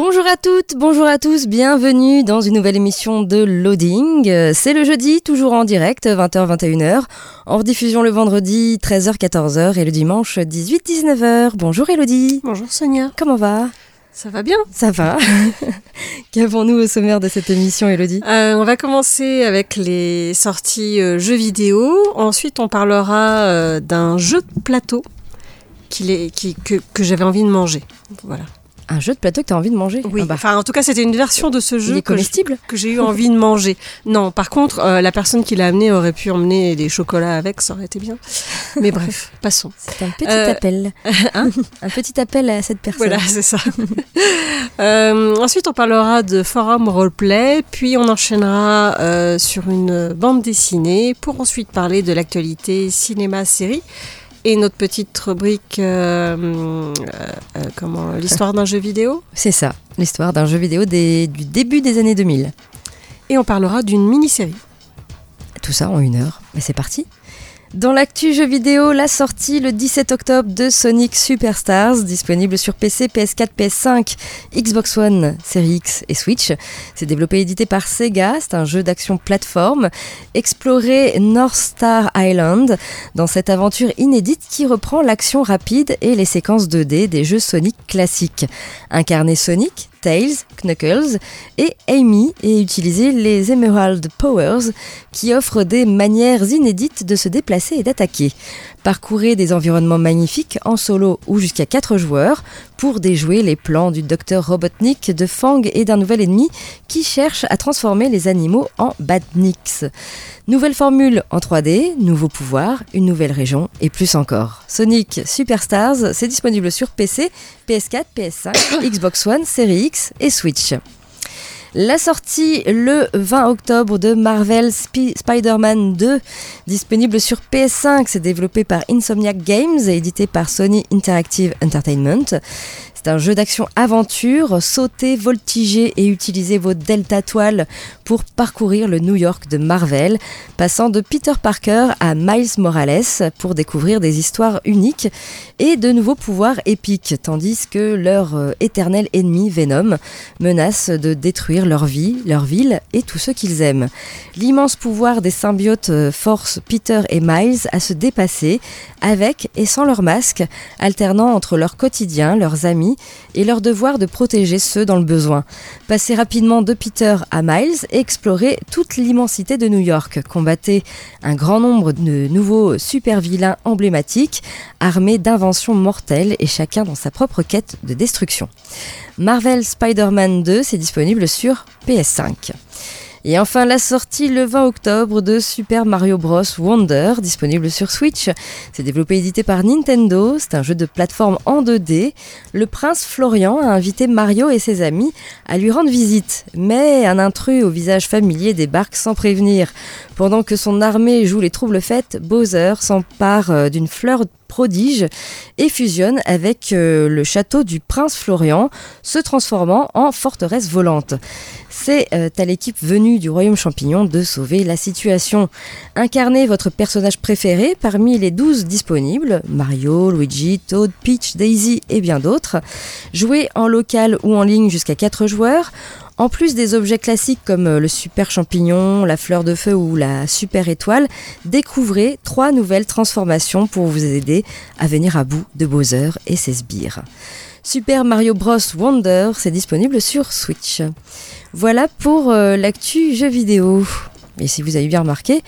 Bonjour à toutes, bonjour à tous, bienvenue dans une nouvelle émission de Loading. C'est le jeudi, toujours en direct, 20h-21h, en rediffusion le vendredi 13h-14h et le dimanche 18-19h. Bonjour Elodie, Bonjour Sonia, comment va? Ça va bien? Ça va Qu'avons-nous au sommaire de cette émission Elodie? Euh, On va commencer avec les sorties euh, jeux vidéo. Ensuite, on parlera euh, d'un jeu de plateau qu'il est, qui, que, que j'avais envie de manger. Voilà. Un jeu de plateau que tu as envie de manger Oui. Ah bah, Enfin, en tout cas, c'était une version de ce Il jeu est comestible? que j'ai eu envie de manger. Non, par contre, euh, la personne qui l'a amené aurait pu emmener des chocolats avec, ça aurait été bien. Mais bref, passons. C'est un petit Euh, appel. hein un petit appel à cette personne. Voilà, c'est ça. Euh, ensuite, on parlera de forum roleplay, puis on enchaînera euh, sur une bande dessinée pour ensuite parler de l'actualité cinéma-série et notre petite rubrique euh, euh, euh, comment l'histoire d'un jeu vidéo. C'est ça, l'histoire d'un jeu vidéo des- du début des années 2000. Et on parlera d'une mini-série. Tout ça en une heure. Mais c'est parti. Dans l'actu jeu vidéo, la sortie le 17 octobre de Sonic Superstars, disponible sur PC, PS4, PS5, Xbox One, Series X et Switch. C'est développé et édité par Sega, c'est un jeu d'action plateforme. Explorez North Star Island dans cette aventure inédite qui reprend l'action rapide et les séquences 2D des jeux Sonic classiques. Incarner Sonic, Tails, Knuckles et Amy et utiliser les Emerald Powers qui offrent des manières inédites de se déplacer et d'attaquer. Parcourez des environnements magnifiques en solo ou jusqu'à 4 joueurs pour déjouer les plans du docteur Robotnik, de Fang et d'un nouvel ennemi qui cherche à transformer les animaux en badniks. Nouvelle formule en 3D, nouveaux pouvoirs, une nouvelle région et plus encore. Sonic Superstars, c'est disponible sur PC, PS4, PS5, Xbox One, Series X et Switch. La sortie le 20 octobre de Marvel Spi- Spider-Man 2, disponible sur PS5, c'est développé par Insomniac Games et édité par Sony Interactive Entertainment. C'est un jeu d'action-aventure, sautez, voltigez et utilisez vos delta toiles pour parcourir le New York de Marvel, passant de Peter Parker à Miles Morales pour découvrir des histoires uniques et de nouveaux pouvoirs épiques, tandis que leur euh, éternel ennemi Venom menace de détruire leur vie, leur ville et tous ceux qu'ils aiment. L'immense pouvoir des symbiotes euh, force Peter et Miles à se dépasser avec et sans leur masque, alternant entre leur quotidien, leurs amis et leur devoir de protéger ceux dans le besoin. Passer rapidement de Peter à Miles et explorer toute l'immensité de New York. Combattez un grand nombre de nouveaux super vilains emblématiques, armés d'inventions mortelles et chacun dans sa propre quête de destruction. Marvel Spider-Man 2, c'est disponible sur PS5. Et enfin la sortie le 20 octobre de Super Mario Bros Wonder, disponible sur Switch. C'est développé et édité par Nintendo, c'est un jeu de plateforme en 2D. Le prince Florian a invité Mario et ses amis à lui rendre visite, mais un intrus au visage familier débarque sans prévenir. Pendant que son armée joue les troubles fêtes, Bowser s'empare euh, d'une fleur prodige et fusionne avec euh, le château du prince Florian, se transformant en forteresse volante. C'est euh, à l'équipe venue du royaume champignon de sauver la situation. Incarnez votre personnage préféré parmi les 12 disponibles, Mario, Luigi, Toad, Peach, Daisy et bien d'autres. Jouez en local ou en ligne jusqu'à 4 joueurs. En plus des objets classiques comme euh, le super champignon, la fleur de feu ou la super étoile, découvrez trois nouvelles transformations pour vous aider à venir à bout de Bowser et ses sbires. Super Mario Bros Wonder, c'est disponible sur Switch. Voilà pour euh, l'actu jeux vidéo. Et si vous avez bien remarqué,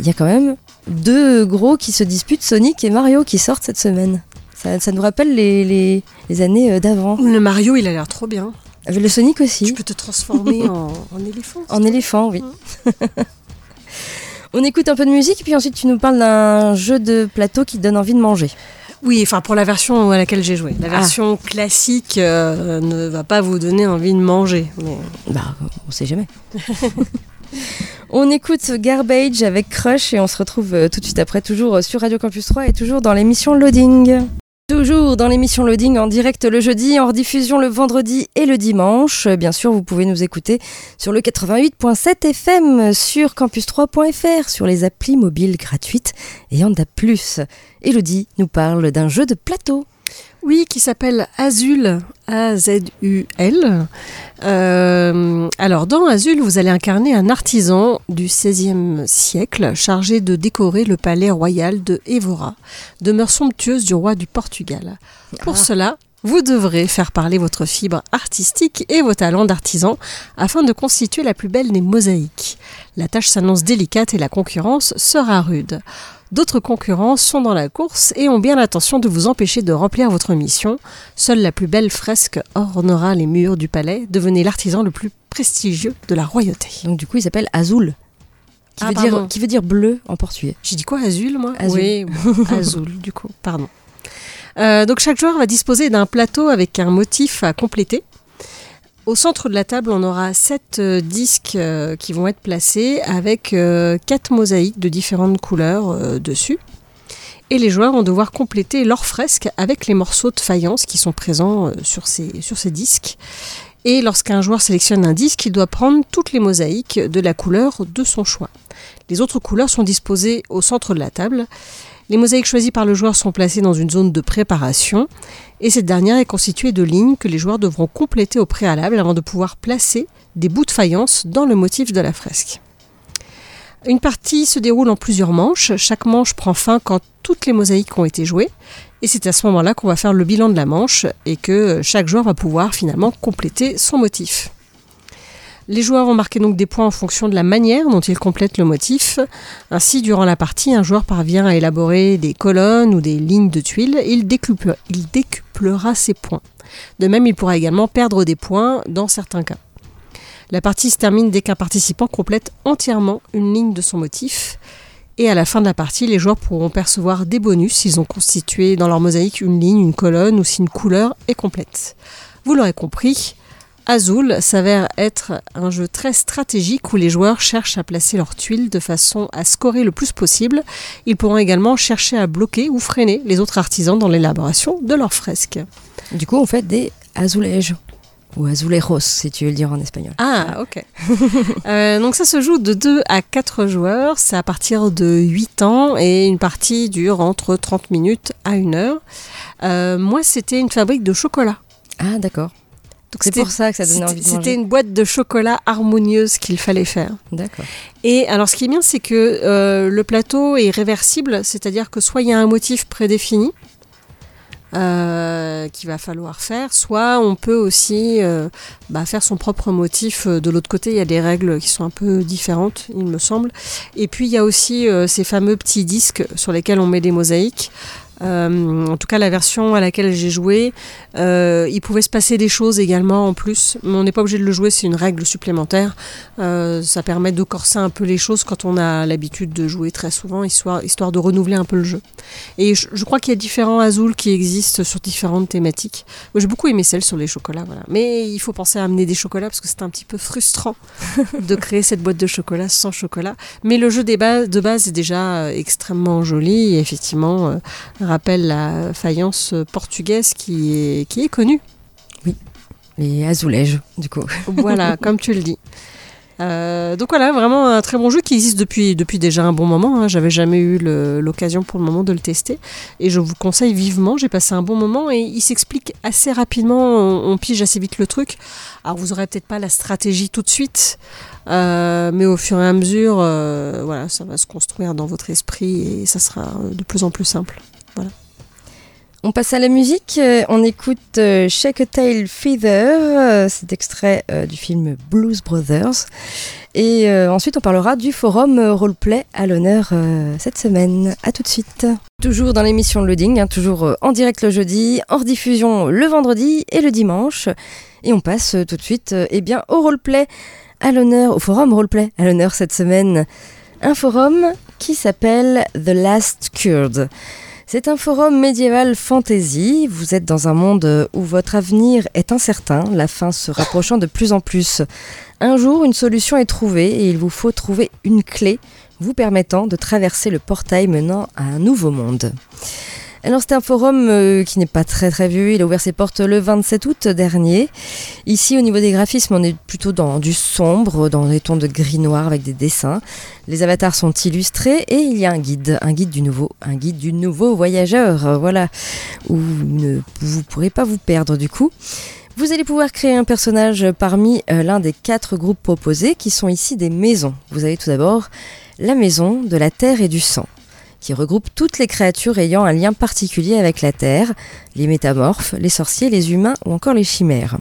il y a quand même deux gros qui se disputent, Sonic et Mario, qui sortent cette semaine. Ça, nous rappelle les années euh, d'avant. Le Mario, il a l'air trop bien. Le Sonic aussi. Tu peux te transformer en, en éléphant. En éléphant, oui. On écoute un peu de musique, puis ensuite tu nous parles d'un jeu de plateau qui donne envie de manger. Oui, enfin pour la version à laquelle j'ai joué. La Ah. version classique euh, ne va pas vous donner envie de manger. mais- Bah, on sait jamais. on écoute Garbage avec Crush et on se retrouve euh, tout de suite après, toujours sur Radio Campus 3 et toujours dans l'émission Loading. Toujours dans l'émission Loading en direct le jeudi, en rediffusion le vendredi et le dimanche. Euh, Bien sûr, vous pouvez nous écouter sur le 88.7 FM, sur campus3.fr, sur les applis mobiles gratuites et en DAP+. Elodie nous parle d'un jeu de plateau. Oui, qui s'appelle Azul, A-Z-U-L. Euh, alors, dans Azul, vous allez incarner un artisan du XVIe siècle chargé de décorer le palais royal de Évora, demeure somptueuse du roi du Portugal. Pour Ah. cela, vous devrez faire parler votre fibre artistique et vos talents d'artisan afin de constituer la plus belle des mosaïques. La tâche s'annonce délicate et la concurrence sera rude. D'autres concurrents sont dans la course et ont bien l'intention de vous empêcher de remplir votre mission. Seule la plus belle fresque ornera les murs du palais. Devenez l'artisan le plus prestigieux de la royauté. Donc du coup, il s'appelle Azul, qui, Ah, veut dire, qui veut dire bleu en portugais. J'ai dit quoi, Azul, moi Azul. Oui, Azul, du coup, pardon. Euh, donc chaque joueur va disposer d'un plateau avec un motif à compléter. Au centre de la table, on aura sept euh, disques euh, qui vont être placés avec euh, quatre mosaïques de différentes couleurs dessus. Et les joueurs vont devoir compléter leur fresque avec les morceaux de faïence qui sont présents sur ces disques. Et lorsqu'un joueur sélectionne un disque, il doit prendre toutes les mosaïques de la couleur de son choix. Les autres couleurs sont disposées au centre de la table. Les mosaïques choisies par le joueur sont placées dans une zone de préparation et cette dernière est constituée de lignes que les joueurs devront compléter au préalable avant de pouvoir placer des bouts de faïence dans le motif de la fresque. Une partie se déroule en plusieurs manches. Chaque manche prend fin quand toutes les mosaïques ont été jouées. Et c'est à ce moment-là qu'on va faire le bilan de la manche et que chaque joueur va pouvoir finalement compléter son motif. Les joueurs vont marquer donc des points en fonction de la manière dont ils complètent le motif. Ainsi, durant la partie, un joueur parvient à élaborer des colonnes ou des lignes de tuiles il, il décuplera ses points. De même, il pourra également perdre des points dans certains cas. La partie se termine dès qu'un participant complète entièrement une ligne de son motif. Et à la fin de la partie, les joueurs pourront percevoir des bonus s'ils ont constitué dans leur mosaïque une ligne, une colonne ou si une couleur est complète. Vous l'aurez compris, Azul s'avère être un jeu très stratégique où les joueurs cherchent à placer leurs tuiles de façon à scorer le plus possible. Ils pourront également chercher à bloquer ou freiner les autres artisans dans l'élaboration de leurs fresques. Du coup, on fait des azulejos. Ou azulejos, si tu veux le dire en espagnol. Ah, ok. Euh, donc ça se joue de 2 à 4 joueurs, c'est à partir de 8 ans et une partie dure entre 30 minutes à 1 heure. Euh, moi, c'était une fabrique de chocolat. Ah, d'accord. C'est c'était- pour ça que ça donnait c'était- envie de C'était manger. une boîte de chocolat harmonieuse qu'il fallait faire. D'accord. Et alors, ce qui est bien, c'est que euh, le plateau est réversible, c'est-à-dire que soit il y a un motif prédéfini euh, qu'il va falloir faire, soit on peut aussi euh, bah, faire son propre motif. De l'autre côté, il y a des règles qui sont un peu différentes, il me semble. Et puis, il y a aussi ces fameux petits disques sur lesquels on met des mosaïques. Euh, en tout cas, la version à laquelle j'ai joué, euh, il pouvait se passer des choses également en plus, mais on n'est pas obligé de le jouer, c'est une règle supplémentaire. Euh, ça permet de corser un peu les choses quand on a l'habitude de jouer très souvent, histoire, de renouveler un peu le jeu. Et je, crois qu'il y a différents Azul qui existent sur différentes thématiques. J'ai beaucoup aimé celle sur les chocolats, voilà. Mais il faut penser à amener des chocolats parce que c'est un petit peu frustrant de créer cette boîte de chocolat sans chocolat. Mais le jeu de base est déjà extrêmement joli effectivement rappelle la faïence portugaise qui est, qui est connue. Les azulejos, du coup. Voilà, comme tu le dis. Euh, donc voilà, vraiment un très bon jeu qui existe depuis, depuis déjà un bon moment. hein. J'avais jamais eu l'occasion pour le moment de le tester. Et je vous le conseille vivement. J'ai passé un bon moment et il s'explique assez rapidement. On, on pige assez vite le truc. Alors vous aurez peut-être pas la stratégie tout de suite. euh, mais au fur et à mesure, euh, voilà, ça va se construire dans votre esprit et ça sera de plus en plus simple. On passe à la musique, euh, on écoute euh, Shake a Tail Feather, euh, c'est extrait du film Blues Brothers. Et ensuite on parlera du forum roleplay à l'honneur cette semaine. A tout de suite. Toujours dans l'émission Loading, hein, toujours en direct le jeudi, en rediffusion le vendredi et le dimanche. Et on passe tout de suite eh bien, au roleplay à l'honneur, au forum roleplay à l'honneur cette semaine. Un forum qui s'appelle The Last Kurd. C'est un forum médiéval fantasy. Vous êtes dans un monde où votre avenir est incertain, la fin se rapprochant de plus en plus. Un jour, une solution est trouvée et il vous faut trouver une clé vous permettant de traverser le portail menant à un nouveau monde. Alors c'est un forum euh, qui n'est pas très très vieux, il a ouvert ses portes le 27 août dernier. Ici au niveau des graphismes on est plutôt dans du sombre, dans des tons de gris noir avec des dessins. Les avatars sont illustrés et il y a un guide, un guide du nouveau, un guide du nouveau voyageur, voilà, où vous ne pourrez pas vous perdre du coup. Vous allez pouvoir créer un personnage parmi euh, l'un des quatre groupes proposés qui sont ici des maisons. Vous avez tout d'abord la maison de la terre et du sang qui regroupe toutes les créatures ayant un lien particulier avec la Terre, les métamorphes, les sorciers, les humains ou encore les chimères.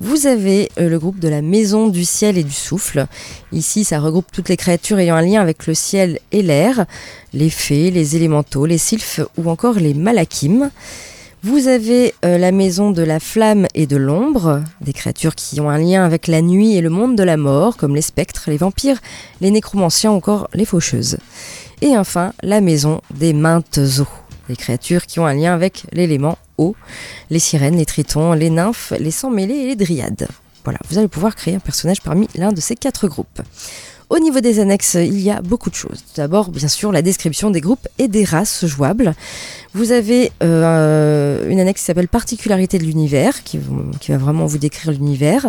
Vous avez euh, le groupe de la Maison du Ciel et du Souffle. Ici, ça regroupe toutes les créatures ayant un lien avec le ciel et l'air, les fées, les élémentaux, les sylphes ou encore les malakim. Vous avez euh, la maison de la flamme et de l'ombre, des créatures qui ont un lien avec la nuit et le monde de la mort, comme les spectres, les vampires, les nécromanciens ou encore les faucheuses. Et enfin, la maison des maintes eaux, des créatures qui ont un lien avec l'élément eau, les sirènes, les tritons, les nymphes, les sans-mêlés et les dryades. Voilà, vous allez pouvoir créer un personnage parmi l'un de ces quatre groupes. Au niveau des annexes, il y a beaucoup de choses. D'abord, bien sûr, la description des groupes et des races jouables. Vous avez euh, une annexe qui s'appelle Particularité de l'univers, qui va vraiment vous décrire l'univers.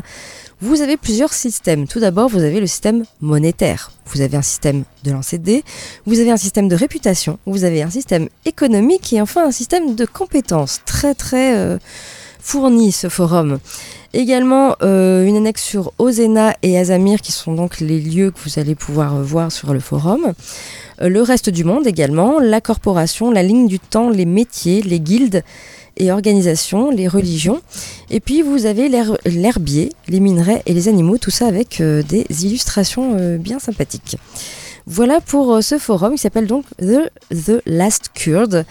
Vous avez plusieurs systèmes. Tout d'abord, vous avez le système monétaire. Vous avez un système de lancer de dés, vous avez un système de réputation, vous avez un système économique et enfin un système de compétences. Très très euh, fourni ce forum. Également euh, une annexe sur Ozena et Azamir qui sont donc les lieux que vous allez pouvoir euh, voir sur le forum. Euh, le reste du monde également, la corporation, la ligne du temps, les métiers, les guildes et organisations, les religions. Et puis vous avez l'her- l'herbier, les minerais et les animaux, tout ça avec euh, des illustrations euh, bien sympathiques. Voilà pour ce forum qui s'appelle donc The, Last Kurd.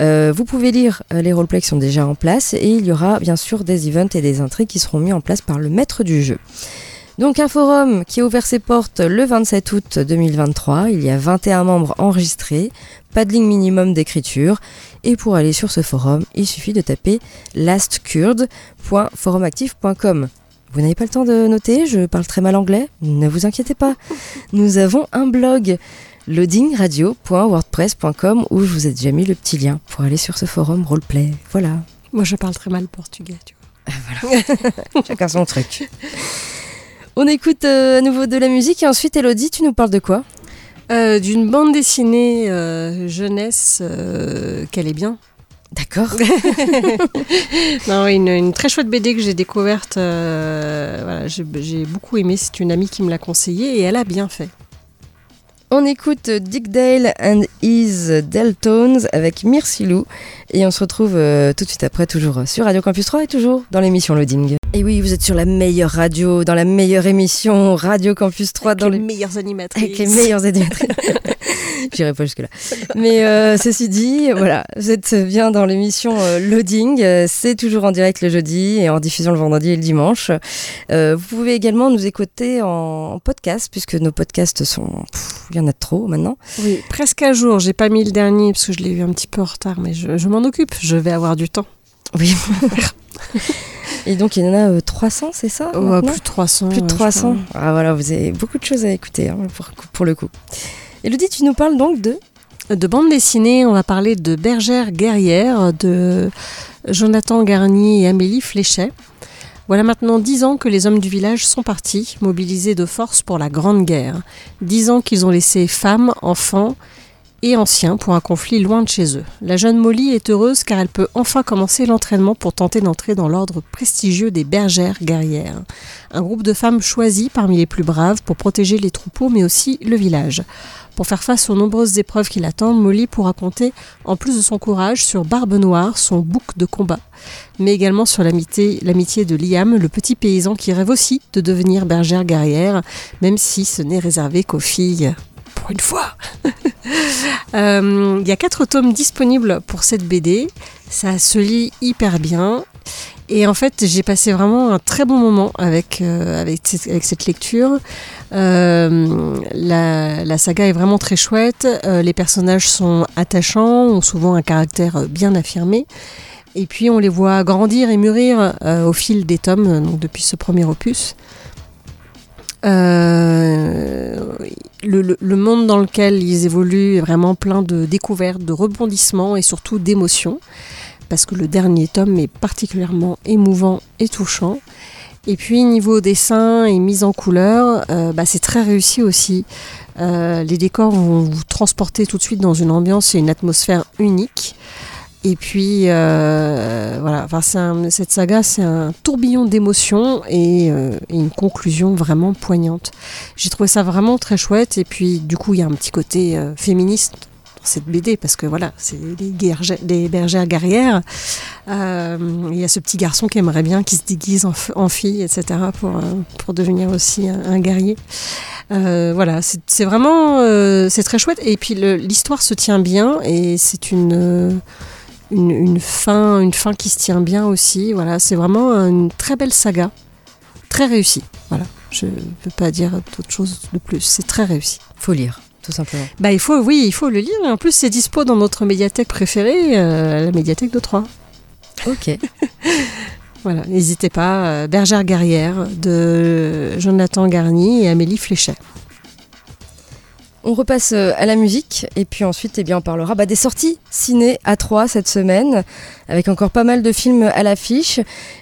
Vous pouvez lire les roleplays qui sont déjà en place et il y aura bien sûr des events et des intrigues qui seront mis en place par le maître du jeu. Donc un forum qui a ouvert ses portes le 27 août 2023. Il y a 21 membres enregistrés, pas de ligne minimum d'écriture. Et pour aller sur ce forum, il suffit de taper lastkurd.forumactif.com. Vous n'avez pas le temps de noter, je parle très mal anglais, ne vous inquiétez pas. Nous avons un blog loadingradio.wordpress.com où je vous ai déjà mis le petit lien pour aller sur ce forum roleplay. Voilà, Moi, je parle très mal portugais, tu vois. chacun son truc. On écoute euh, à nouveau de la musique et ensuite Elodie, tu nous parles de quoi? Euh, D'une bande dessinée euh, jeunesse euh, qu'elle est bien. D'accord. Non, une, une très chouette BD que j'ai découverte. euh, voilà, j'ai j'ai beaucoup aimé. C'est une amie qui me l'a conseillé et elle a bien fait. On écoute Dick Dale and His Deltones avec Mircilou et on se retrouve tout de suite après, toujours sur Radio Campus 3 et toujours dans l'émission Loading. Et oui, vous êtes sur la meilleure radio, dans la meilleure émission Radio Campus 3, dans les les meilleures animatrices. avec les meilleurs animatrices. J'irai pas jusque-là. Mais euh, ceci dit, voilà, vous êtes bien dans l'émission euh, Loading. C'est toujours en direct le jeudi et en diffusion le vendredi et le dimanche. Euh, vous pouvez également nous écouter en, podcast puisque nos podcasts sont, il y en a trop maintenant. Oui, presque à jour. J'ai pas mis le dernier parce que je l'ai eu un petit peu en retard, mais je, je m'en occupe. Je vais avoir du temps. Oui. et donc il y en a euh, 300, c'est ça plus de 300. Plus de ouais, je 300. crois. Ah voilà, vous avez beaucoup de choses à écouter hein, pour, pour le coup. Elodie, tu nous parles donc de De bande dessinée, on va parler de Bergère guerrière de Jonathan Garnier et Amélie Fléchet. Voilà maintenant dix ans que les hommes du village sont partis, mobilisés de force pour la Grande Guerre. Dix ans qu'ils ont laissé femmes, enfants et anciens pour un conflit loin de chez eux. La jeune Molly est heureuse car elle peut enfin commencer l'entraînement pour tenter d'entrer dans l'ordre prestigieux des bergères guerrières, un groupe de femmes choisies parmi les plus braves pour protéger les troupeaux mais aussi le village. Pour faire face aux nombreuses épreuves qui l'attendent, Molly pourra compter, en plus de son courage, sur Barbe Noire, son bouc de combat, mais également sur l'amitié de Liam, le petit paysan qui rêve aussi de devenir bergère guerrière, même si ce n'est réservé qu'aux filles. Une fois. Euh, Il y a quatre tomes disponibles pour cette BD. Ça se lit hyper bien. Et en fait, j'ai passé vraiment un très bon moment avec, euh, cette- lecture. Euh, la, saga est vraiment très chouette. Les personnages sont attachants, ont souvent un caractère bien affirmé. Et puis on les voit grandir et mûrir au fil des tomes, donc depuis ce premier opus. Euh, le, monde dans lequel ils évoluent est vraiment plein de découvertes, de rebondissements et surtout d'émotions. Parce que le dernier tome est particulièrement émouvant et touchant. Et puis niveau dessin et mise en couleur, euh, bah, c'est très réussi aussi. Euh, les décors vont vous transporter tout de suite dans une ambiance et une atmosphère unique. Et puis euh, voilà, enfin, un- cette saga, c'est un tourbillon d'émotions et, euh, et une conclusion vraiment poignante. J'ai trouvé ça vraiment très chouette. Et puis du coup, il y a un petit côté euh, féministe dans cette BD parce que voilà, c'est des bergères guerrières. Euh, Il y a ce petit garçon qui aimerait bien qui se déguise en, fille, etc. pour, pour devenir aussi un, un guerrier. Voilà, c'est vraiment c'est très chouette. Et puis l'histoire se tient bien et c'est une, une une fin une fin qui se tient bien aussi. Voilà, c'est vraiment une très belle saga, très réussie. Voilà, je peux pas dire d'autre chose de plus. C'est très réussi. Faut lire, tout simplement. Bah il faut oui il faut le lire. En plus c'est dispo dans notre médiathèque préférée, euh, la médiathèque de Troyes. Ok. Voilà, n'hésitez pas. euh, Bergère guerrière de Jonathan Garny et Amélie Fléchet. On repasse euh, à la musique et puis ensuite eh bien, on parlera bah, des sorties ciné à 3 cette semaine avec encore pas mal de films à l'affiche.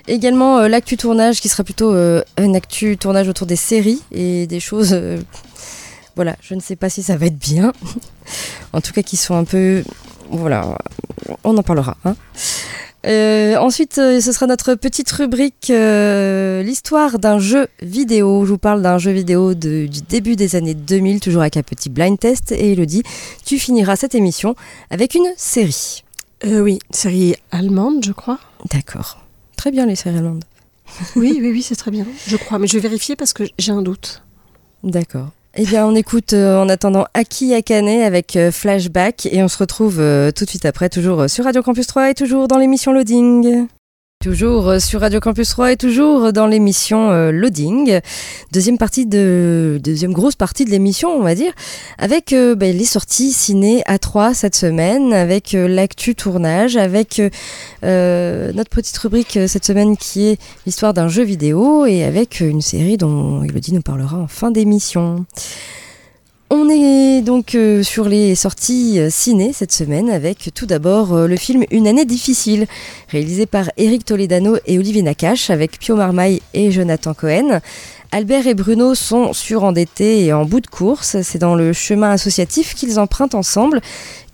Également euh, l'actu tournage qui sera plutôt euh, un actu tournage autour des séries et des choses... voilà, je ne sais pas si ça va être bien. en tout cas qui sont un peu... Voilà, on en parlera. hein. Euh, ensuite, euh, ce sera notre petite rubrique euh, l'histoire d'un jeu vidéo. Je vous parle d'un jeu vidéo de- du début des années 2000, toujours avec un petit blind test. Et Elodie, tu finiras cette émission avec une série. Oui, série allemande, je crois. D'accord. Très bien les séries allemandes. Oui, oui, oui, c'est très bien. Je crois, mais je vais vérifier parce que j'ai un doute. D'accord. Eh bien, on écoute euh, en attendant Aki Akane avec euh, Flashback et on se retrouve euh, tout de suite après, toujours sur Radio Campus 3 et toujours dans l'émission Loading. Toujours euh, sur Radio Campus 3 et toujours dans l'émission euh, Loading. Deuxième partie de deuxième grosse partie de l'émission, on va dire, avec euh, ben, les sorties ciné à 3 cette semaine, avec l'actu tournage, avec euh, notre petite rubrique cette semaine qui est l'histoire d'un jeu vidéo et avec une série dont Elodie nous parlera en fin d'émission. On est donc euh, sur les sorties euh, ciné cette semaine avec tout d'abord euh, le film Une année difficile, réalisé par Eric Toledano et Olivier Nakache avec Pio Marmaille et Jonathan Cohen. Albert et Bruno sont surendettés et en bout de course. C'est dans le chemin associatif qu'ils empruntent ensemble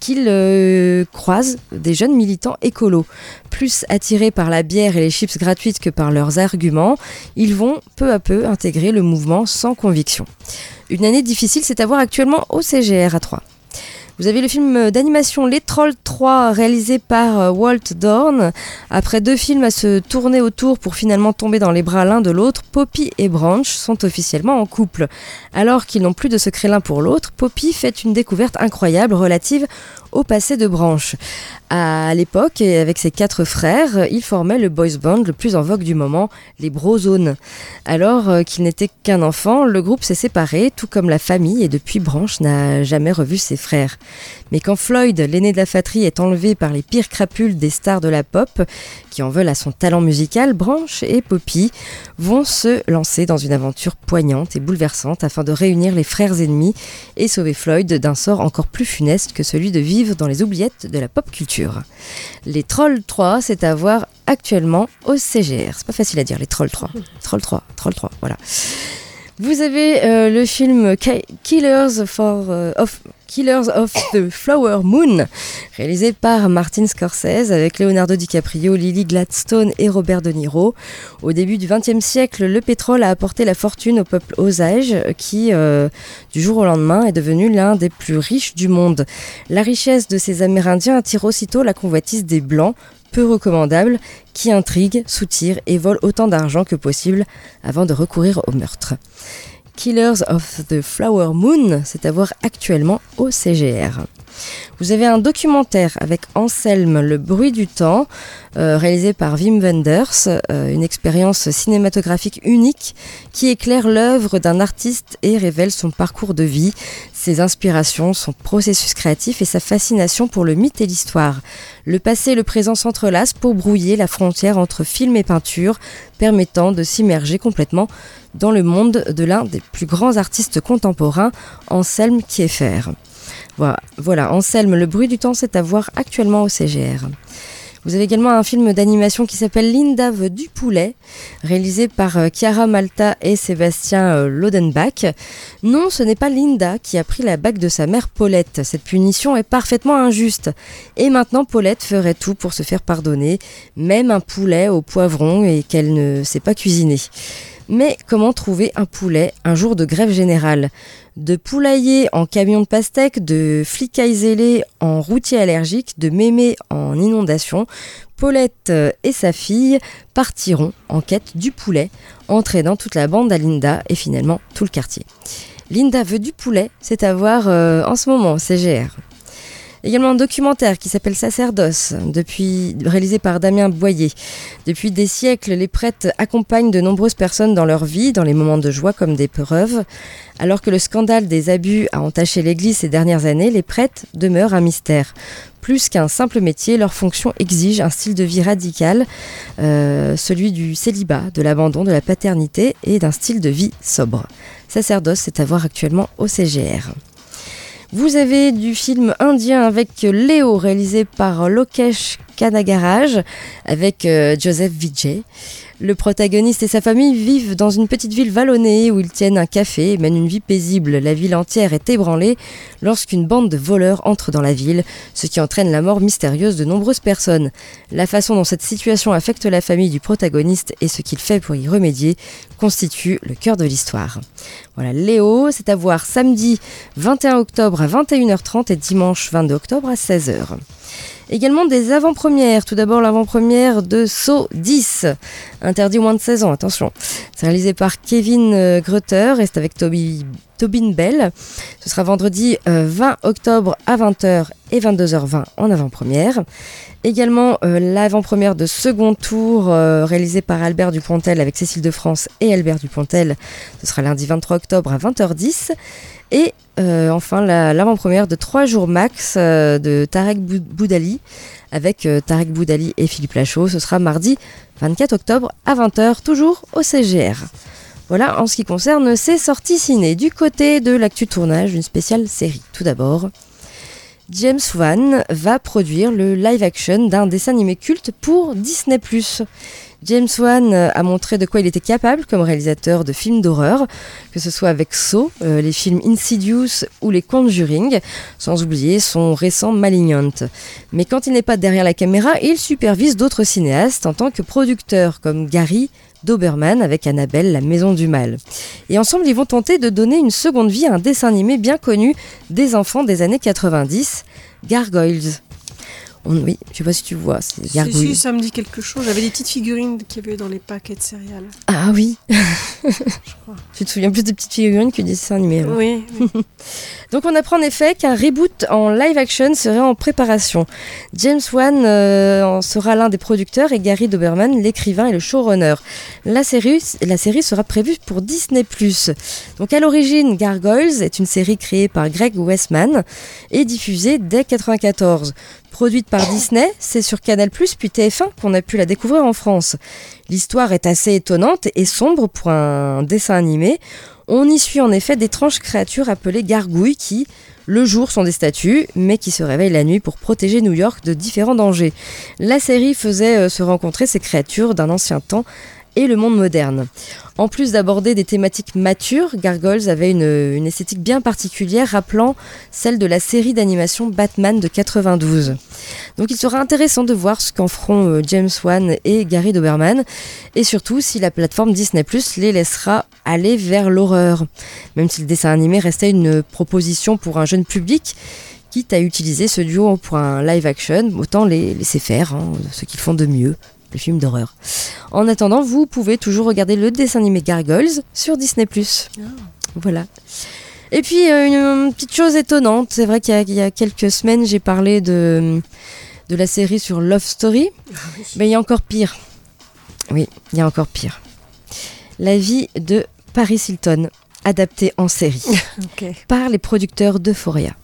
qu'ils euh, croisent des jeunes militants écolos. Plus attirés par la bière et les chips gratuites que par leurs arguments, ils vont peu à peu intégrer le mouvement sans conviction. Une année difficile, c'est à voir actuellement au CGR à 3. Vous avez le film d'animation Les Trolls 3 réalisé par euh, Walt Dorn. Après deux films à se tourner autour pour finalement tomber dans les bras l'un de l'autre, Poppy et Branch sont officiellement en couple. Alors qu'ils n'ont plus de secret l'un pour l'autre, Poppy fait une découverte incroyable relative au passé de Branch. À l'époque, avec ses quatre frères, il formait le boys band le plus en vogue du moment, les Brozones. Alors euh, qu'il n'était qu'un enfant, le groupe s'est séparé, tout comme la famille, et depuis Branch n'a jamais revu ses frères. Mais quand Floyd, l'aîné de la fratrie, est enlevé par les pires crapules des stars de la pop, qui en veulent à son talent musical, Branch et Poppy vont se lancer dans une aventure poignante et bouleversante afin de réunir les frères ennemis et sauver Floyd d'un sort encore plus funeste que celui de vivre dans les oubliettes de la pop culture. Les Trolls 3, c'est à voir actuellement au CGR. C'est pas facile à dire, les Trolls 3. Troll 3, Troll 3, voilà. Vous avez euh, le film Ki- Killers, for, euh, of, Killers of the Flower Moon, réalisé par Martin Scorsese avec Leonardo DiCaprio, Lily Gladstone et Robert De Niro. Au début du XXe siècle, le pétrole a apporté la fortune au peuple Osage qui, euh, du jour au lendemain, est devenu l'un des plus riches du monde. La richesse de ces Amérindiens attire aussitôt la convoitise des Blancs, peu recommandables, qui intriguent, soutirent et volent autant d'argent que possible avant de recourir au meurtre. Killers of the Flower Moon, c'est à voir actuellement au CGR. Vous avez un documentaire avec Anselme, Le bruit du temps, euh, réalisé par Wim Wenders, euh, une expérience cinématographique unique qui éclaire l'œuvre d'un artiste et révèle son parcours de vie, ses inspirations, son processus créatif et sa fascination pour le mythe et l'histoire. Le passé et le présent s'entrelacent pour brouiller la frontière entre film et peinture, permettant de s'immerger complètement dans le monde de l'un des plus grands artistes contemporains, Anselme Kieffer. Voilà, Anselme, le bruit du temps, c'est à voir actuellement au CGR. Vous avez également un film d'animation qui s'appelle Linda veut du poulet, réalisé par euh, Chiara Malta et Sébastien euh, Lodenbach. Non, ce n'est pas Linda qui a pris la bague de sa mère Paulette. Cette punition est parfaitement injuste. Et maintenant, Paulette ferait tout pour se faire pardonner, même un poulet au poivron et qu'elle ne sait pas cuisiner. Mais comment trouver un poulet un jour de grève générale? De poulailler en camion de pastèque, de flicailles zélé en routier allergique, de mémé en inondation, Paulette euh, et sa fille partiront en quête du poulet, entraînant toute la bande à Linda et finalement tout le quartier. Linda veut du poulet, c'est à voir euh, en ce moment, CGR. Également un documentaire qui s'appelle Sacerdoce, réalisé par Damien Boyer. Depuis des siècles, les prêtres accompagnent de nombreuses personnes dans leur vie, dans les moments de joie comme d'épreuves. Alors que le scandale des abus a entaché l'Église ces dernières années, les prêtres demeurent un mystère. Plus qu'un simple métier, leur fonction exige un style de vie radical, euh, celui du célibat, de l'abandon, de la paternité et d'un style de vie sobre. Sacerdoce, c'est à voir actuellement au CGR. Vous avez du film indien avec Léo, réalisé par Lokesh Kanagaraj, avec euh, Joseph Vijay. Le protagoniste et sa famille vivent dans une petite ville vallonnée où ils tiennent un café et mènent une vie paisible. La ville entière est ébranlée lorsqu'une bande de voleurs entre dans la ville, ce qui entraîne la mort mystérieuse de nombreuses personnes. La façon dont cette situation affecte la famille du protagoniste et ce qu'il fait pour y remédier constitue le cœur de l'histoire. Voilà, Léo, c'est à voir samedi 21 octobre à 21h30 et dimanche 22 octobre à 16h. Également des avant-premières. Tout d'abord l'avant-première de Saut 10, interdit moins de 16 ans, attention. C'est réalisé par Kevin euh, Grutter c'est avec Tobin Bell. Ce sera vendredi euh, 20 octobre à 20h et 22h20 en avant-première. Également euh, l'avant-première de second tour euh, réalisé par Albert Dupontel avec Cécile de France et Albert Dupontel. Ce sera lundi 23 octobre à 20h10. Et euh, enfin la- l'avant-première de 3 jours max euh, de Tarek Bou- Boudali avec euh, Tarek Boudali et Philippe Lachaud. Ce sera mardi 24 octobre à 20h, toujours au CGR. Voilà en ce qui concerne ces sorties ciné. Du côté de l'actu tournage, une spéciale série. Tout d'abord, James Wan va produire le live action d'un dessin animé culte pour Disney+. James Wan euh, a montré de quoi il était capable comme réalisateur de films d'horreur, que ce soit avec Saw, euh, les films Insidious ou les Conjuring, sans oublier son récent Malignant. Mais quand il n'est pas derrière la caméra, il supervise d'autres cinéastes en tant que producteur comme Gary Doberman avec Annabelle, la maison du mal. Et ensemble, ils vont tenter de donner une seconde vie à un dessin animé bien connu des enfants des années 90, Gargoyles. On- oui, je sais pas si tu vois, c'est Si, si, ça me dit quelque chose. J'avais des petites figurines qu'il y avait dans les paquets de céréales. Ah oui, Je crois. tu te souviens plus des petites figurines que des dessins animés. Oui, oui. Donc on apprend en effet qu'un reboot en live action serait en préparation. James Wan euh, en sera l'un des producteurs et Gary Doberman l'écrivain et le showrunner. La série, la série sera prévue pour Disney+. Donc à l'origine, Gargoyles est une série créée par Greg Westman et diffusée dès 94. Produite par Disney, c'est sur Canal+, puis TF1 qu'on a pu la découvrir en France. L'histoire est assez étonnante et sombre pour un dessin animé. On y suit en effet d'étranges créatures appelées gargouilles qui, le jour, sont des statues, mais qui se réveillent la nuit pour protéger New York de différents dangers. La série faisait euh, se rencontrer ces créatures d'un ancien temps et le monde moderne. En plus d'aborder des thématiques matures, Gargoyles avait une, esthétique bien particulière rappelant celle de la série d'animation Batman de 92. Donc il sera intéressant de voir ce qu'en feront euh, James Wan et Gary Doberman et surtout si la plateforme Disney les laissera aller vers l'horreur. Même si le dessin animé restait une proposition pour un jeune public, quitte à utiliser ce duo pour un live action, autant les laisser faire, hein, ce qu'ils font de mieux, les films d'horreur. En attendant, vous pouvez toujours regarder le dessin animé Gargoyles sur Disney+. Voilà. Et puis, euh, une, petite chose étonnante, c'est vrai qu'il y, a- il y a quelques semaines, j'ai parlé de, de la série sur Love Story, mais il y a encore pire. Oui, il y a encore pire. La vie de Paris Hilton, adaptée en série par les producteurs d'Euphoria.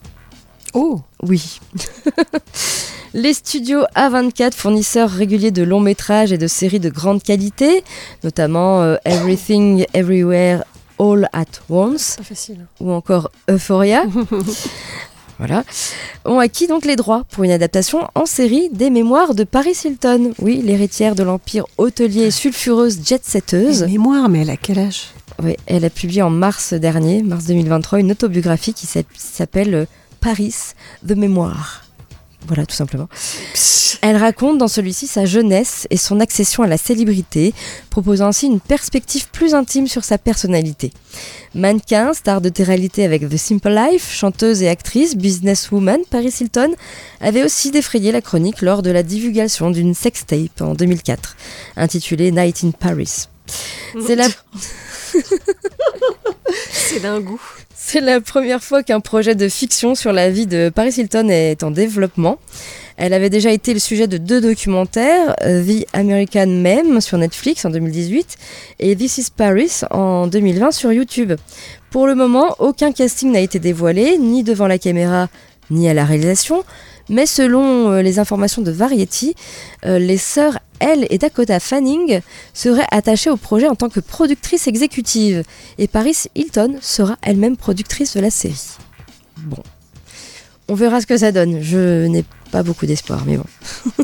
Oh Oui. Les studios A24, fournisseurs réguliers de longs métrages et de séries de grande qualité, notamment euh, Everything Everywhere All at Once facile. ou encore Euphoria, voilà, ont acquis donc les droits pour une adaptation en série des mémoires de Paris Hilton. Oui, l'héritière de l'empire hôtelier sulfureuse jet-setteuse. Mémoire, mais elle a quel âge? Oui, elle a publié en mars dernier, mars 2023, une autobiographie qui s'app- s'appelle euh, Paris, The Mémoire. Voilà, tout simplement. Elle raconte dans celui-ci sa jeunesse et son accession à la célébrité, proposant ainsi une perspective plus intime sur sa personnalité. Mannequin, star de télé-réalité avec The Simple Life, chanteuse et actrice, businesswoman, Paris Hilton avait aussi défrayé la chronique lors de la divulgation d'une sextape en 2004, intitulée Night in Paris. C'est la C'est d'un goût. C'est la première fois qu'un projet de fiction sur la vie de Paris Hilton est en développement. Elle avait déjà été le sujet de deux documentaires, euh, The American Meme sur Netflix en 2018 et This is Paris en 2020 sur YouTube. Pour le moment, aucun casting n'a été dévoilé, ni devant la caméra, ni à la réalisation, mais selon euh, les informations de Variety, euh, les sœurs Elle et Dakota Fanning seraient attachées au projet en tant que productrice exécutive et Paris Hilton sera elle-même productrice de la série. Bon, on verra ce que ça donne. Je n'ai pas beaucoup d'espoir, mais bon.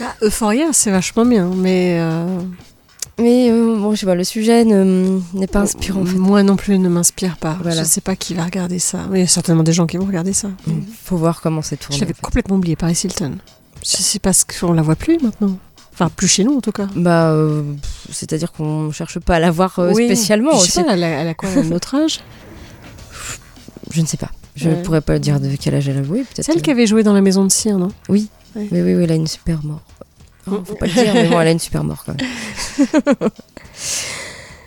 Bah, Euphoria, c'est vachement bien, mais euh, Mais euh, bon, je sais pas, le sujet ne- n'est pas inspirant. en fait. moi non plus ne m'inspire pas. Voilà. Je sais pas qui va regarder ça. Mais il y a certainement des gens qui vont regarder ça. Mm. Faut voir comment c'est Je tourné. l'avais en fait. complètement oublié, Paris Hilton. Je sais pas ce qu'on la voit plus maintenant. Enfin, plus chez nous en tout cas. Bah, euh, c'est-à-dire qu'on cherche pas à la voir euh, Oui. spécialement Je sais pas, elle a, elle a quoi, notre âge? Je ne sais pas. Je Ouais. pourrais pas dire de quel âge elle a. Oui, peut-être. Celle qui avait joué dans la maison de cire, non? Oui, oui, oui, elle a une super mort. Oh, faut pas le dire, mais bon, elle a une super mort quand même.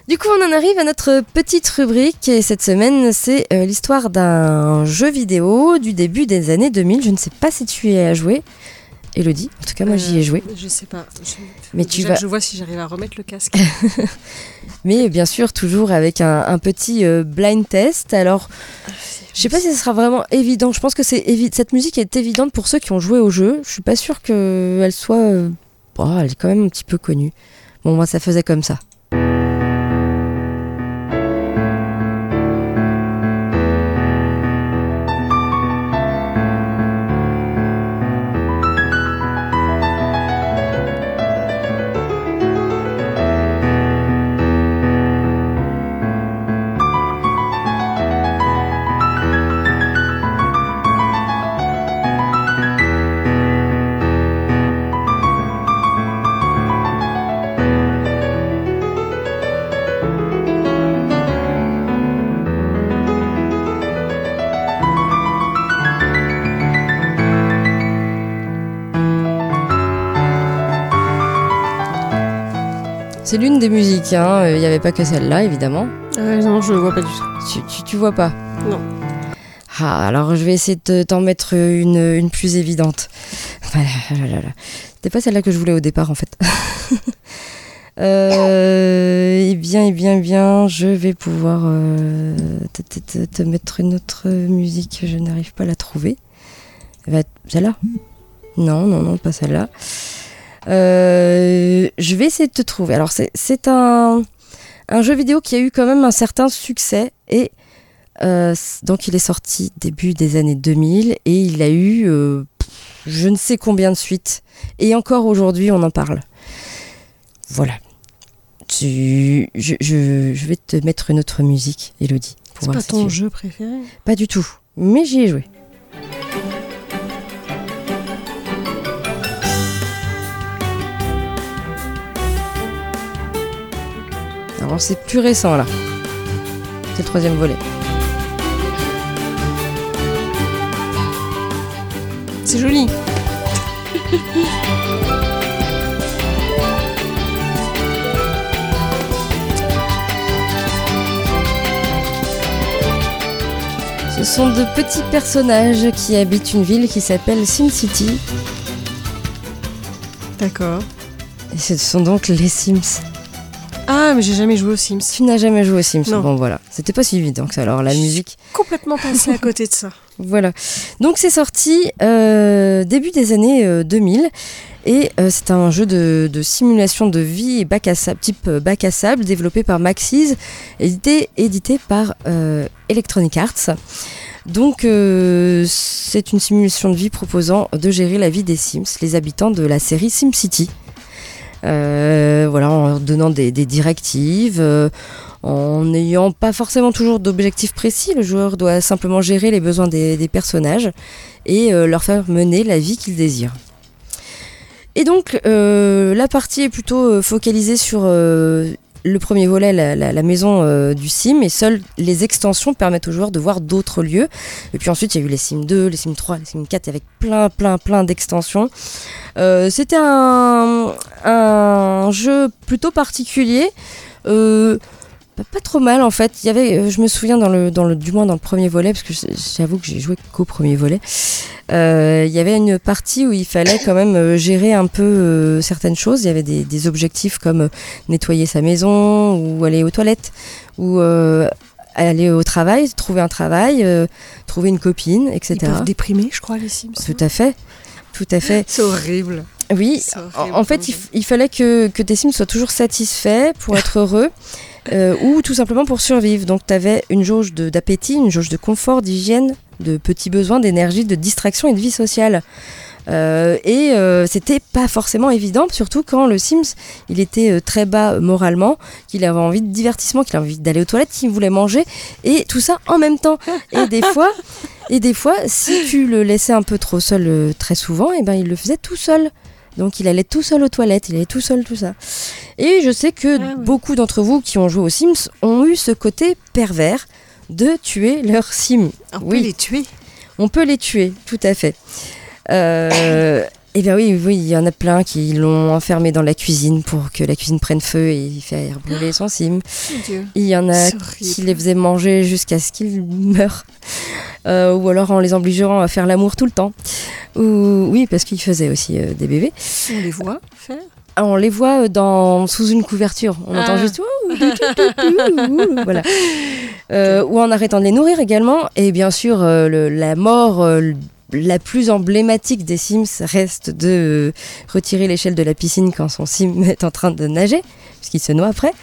Du coup, on en arrive à notre petite rubrique et cette semaine, c'est euh, l'histoire d'un jeu vidéo du début des années 2000. Je ne sais pas si tu y as joué, Elodie. En tout cas, moi, j'y ai Euh, joué. Je sais pas. Je- Mais Déjà tu vas- Je vois si j'arrive à remettre le casque. Mais bien sûr, toujours avec un, un petit euh, blind test. Alors, je sais pas si ce sera vraiment évident. Je pense que c'est évi- cette musique est évidente pour ceux qui ont joué au jeu. Je suis pas sûre qu'elle soit. Oh, elle est quand même un petit peu connue. Bon, moi, ça faisait comme ça. C'est l'une des musiques, hein. Il n'y avait pas que celle-là, évidemment. Euh, non, je le vois pas du tout. Tu, tu, tu vois pas Non. Ah, alors je vais essayer de te- t'en mettre une, une plus évidente. Voilà, là, là. C'était pas celle-là que je voulais au départ, en fait. Euh, eh bien, eh bien, eh bien, je vais pouvoir euh, te, te- te- mettre une autre musique. Je n'arrive pas à la trouver. Va être celle-là Non, non, non, pas celle-là. Euh, je vais essayer de te trouver. Alors, c'est- un, un jeu vidéo qui a eu quand même un certain succès et euh, donc il est sorti début des années 2000 et il a eu euh, je ne sais combien de suites. Et encore aujourd'hui, on en parle. Voilà. Tu... Je, je- je vais te mettre une autre musique, Elodie. C'est pas ton jeu préféré? Pas du tout. Mais j'y ai joué. C'est plus récent là. C'est le troisième volet. C'est joli. Ce sont de petits personnages qui habitent une ville qui s'appelle SimCity. D'accord. Et ce sont donc les Sims. Ah, mais j'ai jamais joué aux Sims. Tu n'as jamais joué aux Sims Non. Bon voilà, c'était pas si évident que ça. Alors la musique, Complètement passé à côté de ça. voilà. Donc c'est sorti euh, début des années euh, 2000 et euh, c'est un jeu de, de simulation de vie et bac à sable, type euh, bac à sable développé par Maxis, édité, édité par euh, Electronic Arts. Donc euh, c'est une simulation de vie proposant de gérer la vie des Sims, les habitants de la série SimCity. Euh, voilà, en donnant des, directives, euh, en n'ayant pas forcément toujours d'objectifs précis. Le joueur doit simplement gérer les besoins des, personnages et euh, leur faire mener la vie qu'ils désirent. Et donc, la partie est plutôt focalisée sur le premier volet, la, maison euh, du sim, et seules les extensions permettent aux joueurs de voir d'autres lieux. Et puis ensuite, il y a eu les Sims 2, les Sims 3, les Sims 4, avec plein, plein, plein d'extensions. Euh, C'était un, un jeu plutôt particulier. Euh, pas, pas trop mal en fait. Il y avait, euh, je me souviens dans le, dans le, du moins dans le premier volet, parce que j'avoue que j'ai joué qu'au premier volet. euh, il y avait une partie où il fallait quand même euh, gérer un peu euh, certaines choses. Il y avait des, des objectifs comme nettoyer sa maison ou aller aux toilettes ou euh, aller au travail, trouver un travail, euh, trouver une copine, etc. Ils peuvent déprimer, je crois, les Sims. Tout à fait. Tout à fait. C'est horrible. Oui, en, fait, il fallait que, que tes Sims soient toujours satisfaits pour être heureux. Euh, ou tout simplement pour survivre. Donc tu avais une jauge d'appétit, une jauge de confort, d'hygiène, de petits besoins, d'énergie, de distraction et de vie sociale. Euh, et euh, c'était pas forcément évident, surtout quand le Sims il était très bas moralement, qu'il avait envie de divertissement, qu'il avait envie d'aller aux toilettes, qu'il voulait manger, et tout ça en même temps. Et des fois, et des fois, si tu le laissais un peu trop seul très souvent, et ben il le faisait tout seul. Donc il allait tout seul aux toilettes, il allait tout seul, tout ça. Et je sais que Ah ouais. beaucoup d'entre vous qui ont joué aux Sims ont eu ce côté pervers de tuer leur Sim. On Oui. peut les tuer. On peut les tuer, tout à fait. Euh, eh bien oui, oui, il y en a plein qui l'ont enfermé dans la cuisine pour que la cuisine prenne feu et faire brûler son Dieu. Il y en a qui les faisaient manger jusqu'à ce qu'ils meurent. Euh, ou alors en les obligeant à faire l'amour tout le temps. Ou, oui, parce qu'ils faisaient aussi euh, des bébés. On les voit faire? On les voit euh, dans, sous une couverture. On Ah. entend juste voilà. Euh, ou en arrêtant de les nourrir également. Et bien sûr, le- la mort la plus emblématique des Sims reste de euh, retirer l'échelle de la piscine quand son Sim est en train de nager, puisqu'il se noie après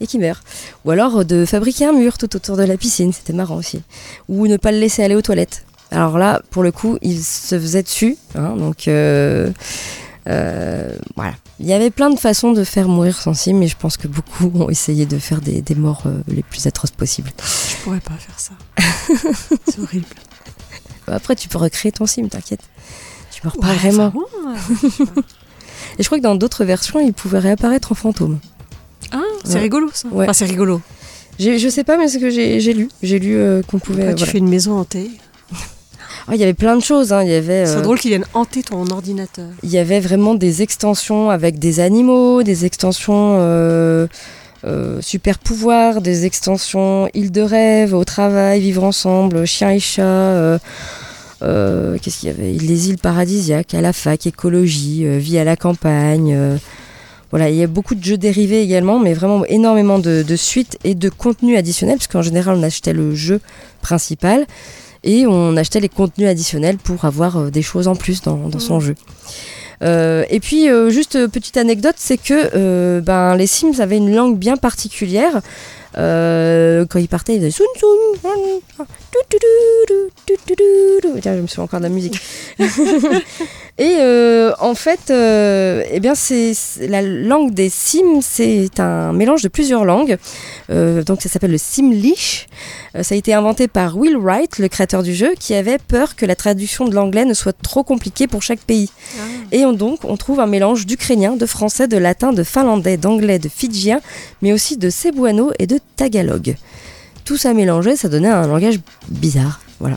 et qui meurt. Ou alors euh, de fabriquer un mur tout autour de la piscine, c'était marrant aussi. Ou ne pas le laisser aller aux toilettes. Alors là, pour le coup, il se faisait dessus. hein, donc euh, euh, voilà. Il y avait plein de façons de faire mourir son sim, mais je pense que beaucoup ont essayé de faire des, des morts euh, les plus atroces possibles. Je pourrais pas faire ça. C'est horrible. Après, tu peux recréer ton sim, t'inquiète. Tu meurs pas Ouais, vraiment. Et je crois que dans d'autres versions, il pouvait réapparaître en fantôme. Ah, c'est Ouais. rigolo ça. Ouais. Enfin, c'est rigolo. Je sais pas, mais c'est ce que j'ai lu. J'ai lu euh, qu'on pouvait. Après, tu voilà. fais une maison hantée. Ah, il y avait plein de choses. hein. Il y avait. C'est euh, drôle qu'ils viennent hanter ton ordinateur. Il y avait vraiment des extensions avec des animaux, des extensions euh, euh, super pouvoirs, des extensions île de rêve, au travail, vivre ensemble, chien et chat. euh, euh, Qu'est-ce qu'il y avait? Les îles paradisiaques, à la fac, écologie, vie à la campagne. voilà, il y a beaucoup de jeux dérivés également, mais vraiment énormément de, de suites et de contenus additionnels, parce qu'en général, on achetait le jeu principal et on achetait les contenus additionnels pour avoir des choses en plus dans, dans son jeu. Euh, et puis, euh, juste petite anecdote, c'est que euh, ben, les Sims avaient une langue bien particulière. Euh, quand il partait, il faisait. Tiens, je me souviens encore de la musique. Et euh, en fait, euh, eh bien, c'est la langue des Sims, c'est un mélange de plusieurs langues. Donc, ça s'appelle le Simlish. Ça a été inventé par Will Wright, le créateur du jeu, qui avait peur que la traduction de l'anglais ne soit trop compliquée pour chaque pays. Et on, donc, on trouve un mélange d'ukrainien, de français, de latin, de finlandais, d'anglais, de fidjien, mais aussi de cebuano et de tagalog. Tout ça mélangé, ça donnait un langage bizarre. Voilà.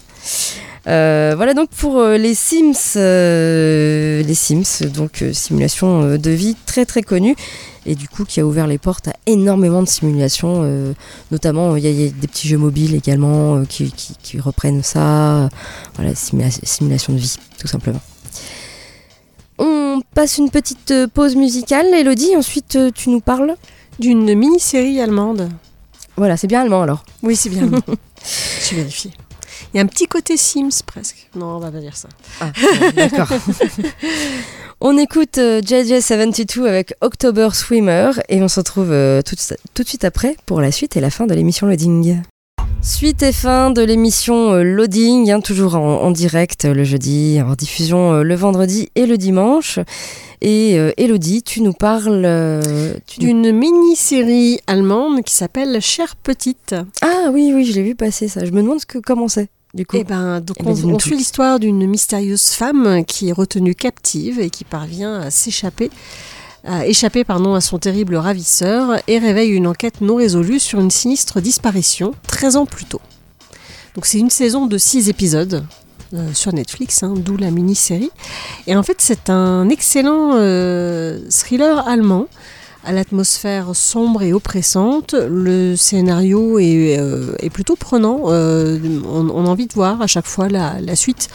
Euh, voilà donc pour euh, les Sims, euh, les Sims, donc simulation de vie très très connue et du coup qui a ouvert les portes à énormément de simulations, notamment il y, a- des petits jeux mobiles également qui, reprennent ça, voilà simula- simulation de vie tout simplement. On passe une petite pause musicale, Elodie, ensuite tu nous parles. D'une mini-série allemande. Voilà, c'est bien allemand alors. Oui, c'est bien. allemand. J'ai vérifié. Il y a un petit côté Sims presque. Non, on va pas dire ça. Ah, d'accord. on écoute euh, JJ72 avec October Swimmer et on se retrouve euh, tout, tout de suite après pour la suite et la fin de l'émission Loading. Suite et fin de l'émission euh, Loading, hein, toujours en, en direct euh, le jeudi, en diffusion euh, le vendredi et le dimanche. Et euh, Elodie, tu nous parles euh, nous- D'une mini-série allemande qui s'appelle Chère Petite. Ah oui, oui, je l'ai vu passer ça. Je me demande ce que, comment c'est du coup. Eh ben, donc Eh ben, on, suit l'histoire d'une mystérieuse femme qui est retenue captive et qui parvient à s'échapper, à échapper pardon, à son terrible ravisseur et réveille une enquête non résolue sur une sinistre disparition 13 ans plus tôt. Donc c'est une saison de 6 épisodes euh, sur Netflix, hein, d'où la mini-série. Et en fait c'est un excellent euh, thriller allemand à l'atmosphère sombre et oppressante. Le scénario est, euh, est plutôt prenant. On, a envie de voir à chaque fois la, suite.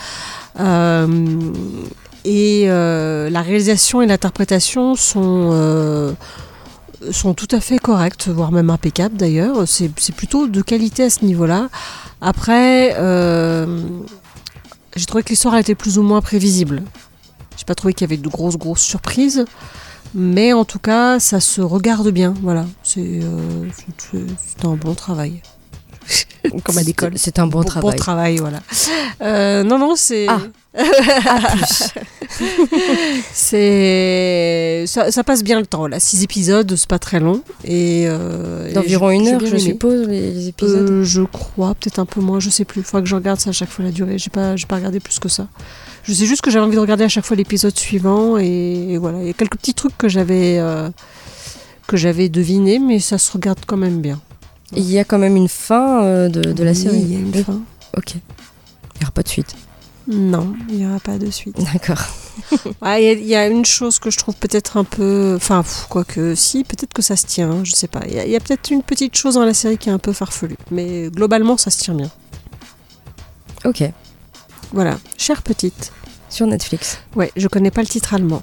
Et euh, la réalisation et l'interprétation sont, euh, sont tout à fait correctes, voire même impeccables d'ailleurs. C'est plutôt de qualité à ce niveau-là. Après, euh, j'ai trouvé que l'histoire était plus ou moins prévisible. J'ai pas trouvé qu'il y avait de grosses grosses surprises. Mais en tout cas, ça se regarde bien. Voilà, c'est un bon travail. Comme à l'école. C'est un bon, travail. Bon travail, voilà. Euh, non, non, c'est. Ah. c'est ça, ça passe bien le temps là. Six épisodes, c'est pas très long et euh, D'environ une heure, je suppose, les, épisodes. Euh, je crois, peut-être un peu moins, je sais plus. Il faudra que je regarde ça à chaque fois la durée. J'ai pas, j'ai pas regardé plus que ça. Je sais juste que j'avais envie de regarder à chaque fois l'épisode suivant et, et voilà. Il y a quelques petits trucs que j'avais que j'avais deviné, mais ça se regarde quand même bien. Il y a quand même une fin euh, de, de la Oui, série. Il y a une Oui. fin. Ok. Il n'y aura pas de suite. Non, il n'y aura pas de suite. D'accord. Ouais, Il y, a- il y a une chose que je trouve peut-être un peu. Enfin, quoique, si, peut-être que ça se tient, hein, je sais pas. Il y a, peut-être une petite chose dans la série qui est un peu farfelue. Mais globalement, ça se tient bien. Ok. Voilà. Chère petite. Sur Netflix. Ouais, je connais pas le titre allemand.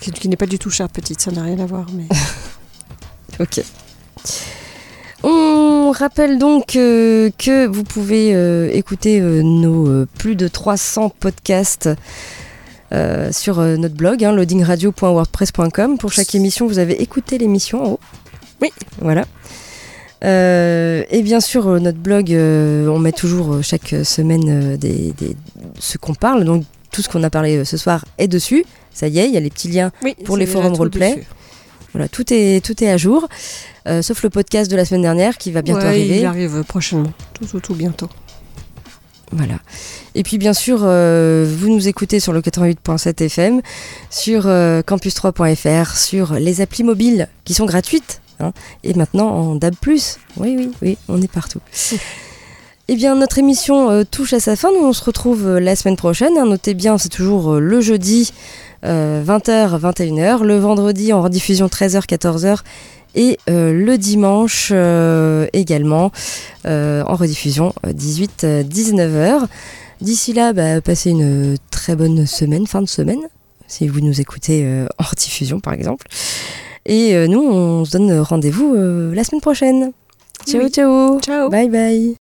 Qui, qui n'est pas du tout chère petite, ça n'a rien à voir. Mais... Ok. On rappelle donc euh, que vous pouvez euh, écouter euh, nos plus de 300 podcasts sur notre blog, hein, loadingradio.wordpress.com. Pour chaque émission, vous avez écouté l'émission en haut. Oui. Voilà. Euh, et bien sûr, euh, notre blog, euh, on met toujours chaque semaine des, des- ce qu'on parle. Donc, tout ce qu'on a parlé ce soir est dessus. Ça y est, il y a les petits liens Oui, Pour les forums roleplay. dessus. Voilà, tout est, tout est à jour, euh, sauf le podcast de la semaine dernière qui va bientôt Ouais, arriver. Il arrive prochainement. Tout, tout, tout bientôt. Voilà. Et puis bien sûr, euh, vous nous écoutez sur le 88.7 FM, sur euh, campus3.fr, sur les applis mobiles qui sont gratuites, hein, et maintenant en DAB+. Oui, oui, oui, on est partout. Eh bien, notre émission euh, touche à sa fin. Nous, on se retrouve euh, la semaine prochaine. hein. Notez bien, c'est toujours euh, le jeudi, euh, 20h, 21h. Le vendredi, en rediffusion 13h, 14h. Et euh, le dimanche euh, également, euh, en rediffusion 18-19h. D'ici là, bah, passez une très bonne semaine, fin de semaine, si vous nous écoutez euh, en rediffusion par exemple. Et euh, nous, on se donne rendez-vous euh, la semaine prochaine. Ciao, Oui. ciao. Ciao. Bye bye.